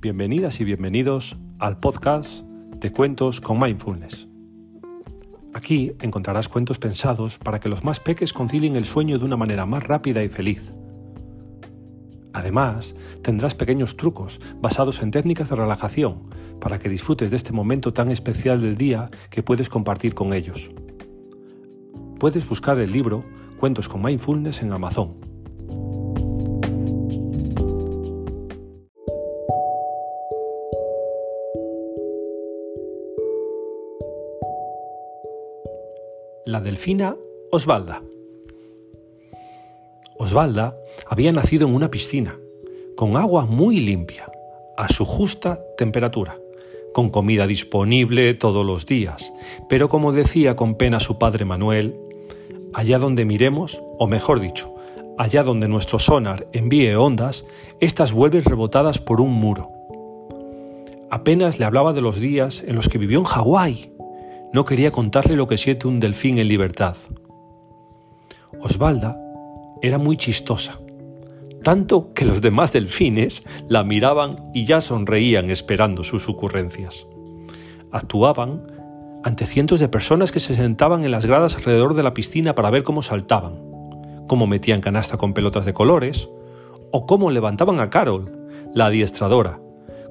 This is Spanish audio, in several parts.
Bienvenidas y bienvenidos al podcast de Cuentos con Mindfulness. Aquí encontrarás cuentos pensados para que los más peques concilien el sueño de una manera más rápida y feliz. Además, tendrás pequeños trucos basados en técnicas de relajación para que disfrutes de este momento tan especial del día que puedes compartir con ellos. Puedes buscar el libro Cuentos con Mindfulness en Amazon la delfina Osvalda. Osvalda había nacido en una piscina, con agua muy limpia, a su justa temperatura, con comida disponible todos los días, pero como decía con pena su padre Manuel, allá donde miremos, o mejor dicho, allá donde nuestro sonar envíe ondas, éstas vuelven rebotadas por un muro. Apenas le hablaba de los días en los que vivió en Hawái, no quería contarle lo que siente un delfín en libertad. Osvalda era muy chistosa, tanto que los demás delfines la miraban y ya sonreían esperando sus ocurrencias. Actuaban ante cientos de personas que se sentaban en las gradas alrededor de la piscina para ver cómo saltaban, cómo metían canasta con pelotas de colores, o cómo levantaban a Carol, la adiestradora,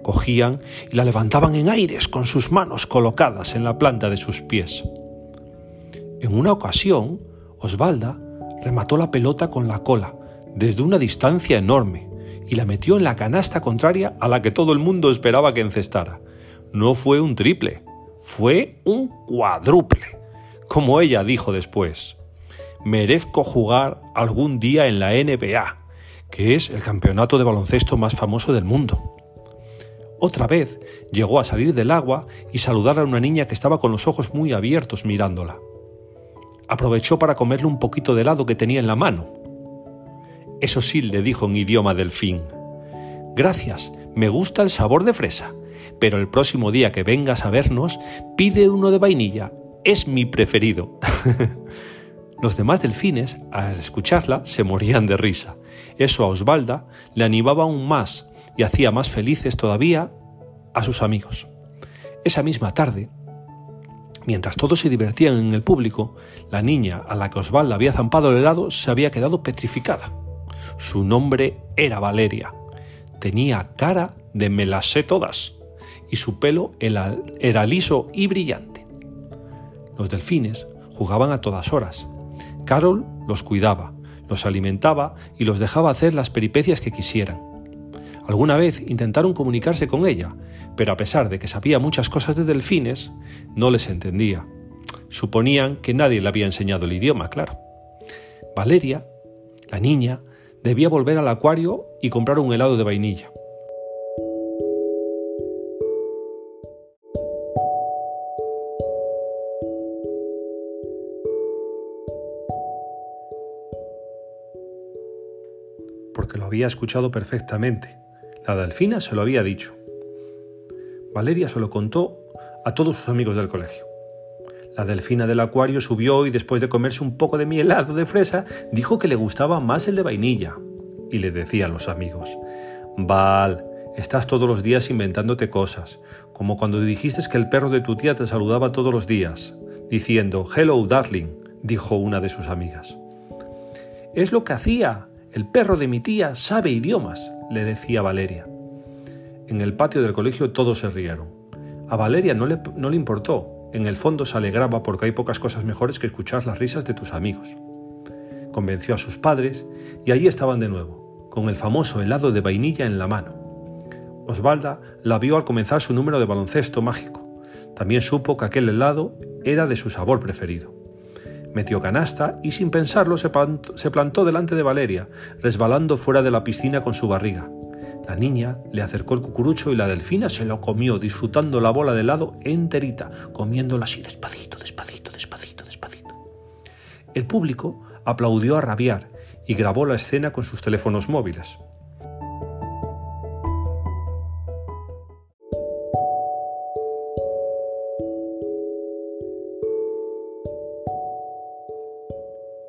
cogían y la levantaban en aires con sus manos colocadas en la planta de sus pies. En una ocasión, Osvalda remató la pelota con la cola desde una distancia enorme y la metió en la canasta contraria a la que todo el mundo esperaba que encestara. No fue un triple, fue un cuádruple, como ella dijo después. Merezco jugar algún día en la NBA, que es el campeonato de baloncesto más famoso del mundo. Otra vez llegó a salir del agua y saludar a una niña que estaba con los ojos muy abiertos mirándola. Aprovechó para comerle un poquito de helado que tenía en la mano. Eso sí, le dijo en idioma delfín. Gracias, me gusta el sabor de fresa, pero el próximo día que vengas a vernos, pide uno de vainilla. Es mi preferido. Los demás delfines, al escucharla, se morían de risa. Eso a Osvalda le animaba aún más y hacía más felices todavía a sus amigos. Esa misma tarde, mientras todos se divertían en el público, la niña a la que Osvaldo había zampado el helado se había quedado petrificada. Su nombre era Valeria. Tenía cara de me las sé todas y su pelo era liso y brillante. Los delfines jugaban a todas horas. Carol los cuidaba, los alimentaba y los dejaba hacer las peripecias que quisieran. Alguna vez intentaron comunicarse con ella, pero a pesar de que sabía muchas cosas de delfines, no les entendía. Suponían que nadie le había enseñado el idioma, claro. Valeria, la niña, debía volver al acuario y comprar un helado de vainilla. porque lo había escuchado perfectamente. La delfina se lo había dicho. Valeria se lo contó a todos sus amigos del colegio. La delfina del acuario subió y después de comerse un poco de mi helado de fresa, dijo que le gustaba más el de vainilla. Y le decían los amigos, Val, estás todos los días inventándote cosas, como cuando dijiste que el perro de tu tía te saludaba todos los días, diciendo, Hello, darling, dijo una de sus amigas. Es lo que hacía. El perro de mi tía sabe idiomas, le decía Valeria. En el patio del colegio todos se rieron. A Valeria no le, no le importó. En el fondo se alegraba porque hay pocas cosas mejores que escuchar las risas de tus amigos. Convenció a sus padres y allí estaban de nuevo, con el famoso helado de vainilla en la mano. Osvalda la vio al comenzar su número de baloncesto mágico. También supo que aquel helado era de su sabor preferido. Metió canasta y sin pensarlo se plantó, delante de Valeria, resbalando fuera de la piscina con su barriga. La niña le acercó el cucurucho y la delfina se lo comió, disfrutando la bola de helado enterita, comiéndola así despacito, despacito, despacito, despacito. El público aplaudió a rabiar y grabó la escena con sus teléfonos móviles.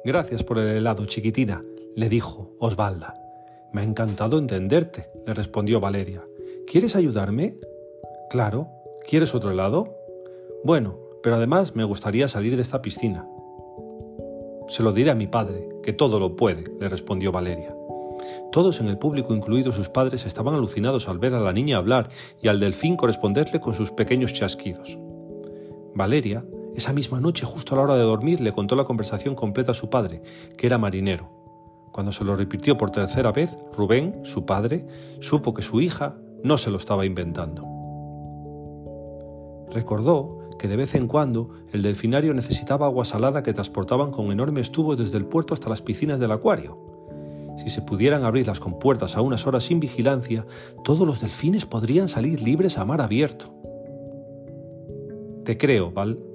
Gracias por el helado, chiquitina, le dijo Osvalda. Me ha encantado entenderte, le respondió Valeria. ¿Quieres ayudarme? Claro. ¿Quieres otro helado? Bueno, pero además me gustaría salir de esta piscina. Se lo diré a mi padre, que todo lo puede, le respondió Valeria. Todos en el público, incluidos sus padres, estaban alucinados al ver a la niña hablar y al delfín corresponderle con sus pequeños chasquidos. Valeria, esa misma noche, justo a la hora de dormir, le contó la conversación completa a su padre, que era marinero. Cuando se lo repitió por tercera vez, Rubén, su padre, supo que su hija no se lo estaba inventando. Recordó que de vez en cuando el delfinario necesitaba agua salada que transportaban con enormes tubos desde el puerto hasta las piscinas del acuario. Si se pudieran abrir las compuertas a unas horas sin vigilancia, todos los delfines podrían salir libres a mar abierto. Te creo, Val.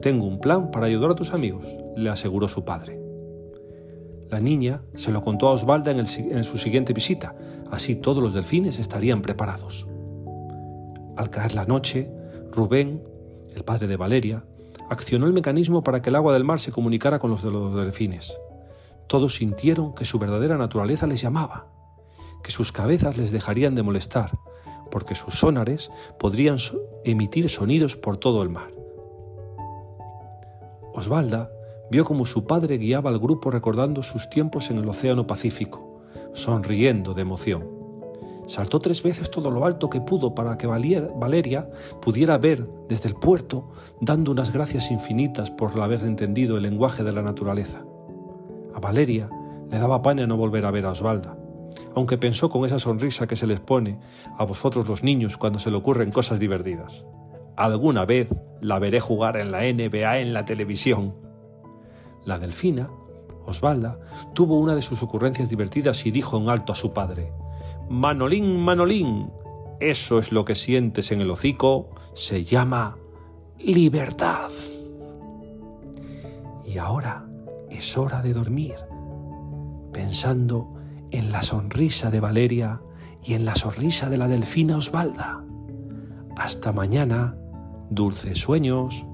Tengo un plan para ayudar a tus amigos, le aseguró su padre. La niña se lo contó a Osvalda en, en su siguiente visita, así todos los delfines estarían preparados. Al caer la noche, Rubén el padre de Valeria, accionó el mecanismo para que el agua del mar se comunicara con los de los delfines. Todos sintieron que su verdadera naturaleza les llamaba, que sus cabezas les dejarían de molestar, porque sus sonares podrían emitir sonidos por todo el mar. Osvalda vio como su padre guiaba al grupo recordando sus tiempos en el Océano Pacífico, sonriendo de emoción. Saltó tres veces todo lo alto que pudo para que Valeria pudiera ver desde el puerto, dando unas gracias infinitas por haber entendido el lenguaje de la naturaleza. A Valeria le daba pena no volver a ver a Osvalda, aunque pensó con esa sonrisa que se les pone a vosotros los niños cuando se le ocurren cosas divertidas. Alguna vez la veré jugar en la NBA en la televisión. La delfina, Osvalda, tuvo una de sus ocurrencias divertidas y dijo en alto a su padre, Manolín, Manolín, eso es lo que sientes en el hocico, se llama libertad. Y ahora es hora de dormir, pensando en la sonrisa de Valeria y en la sonrisa de la delfina Osvalda. Hasta mañana, dulces sueños.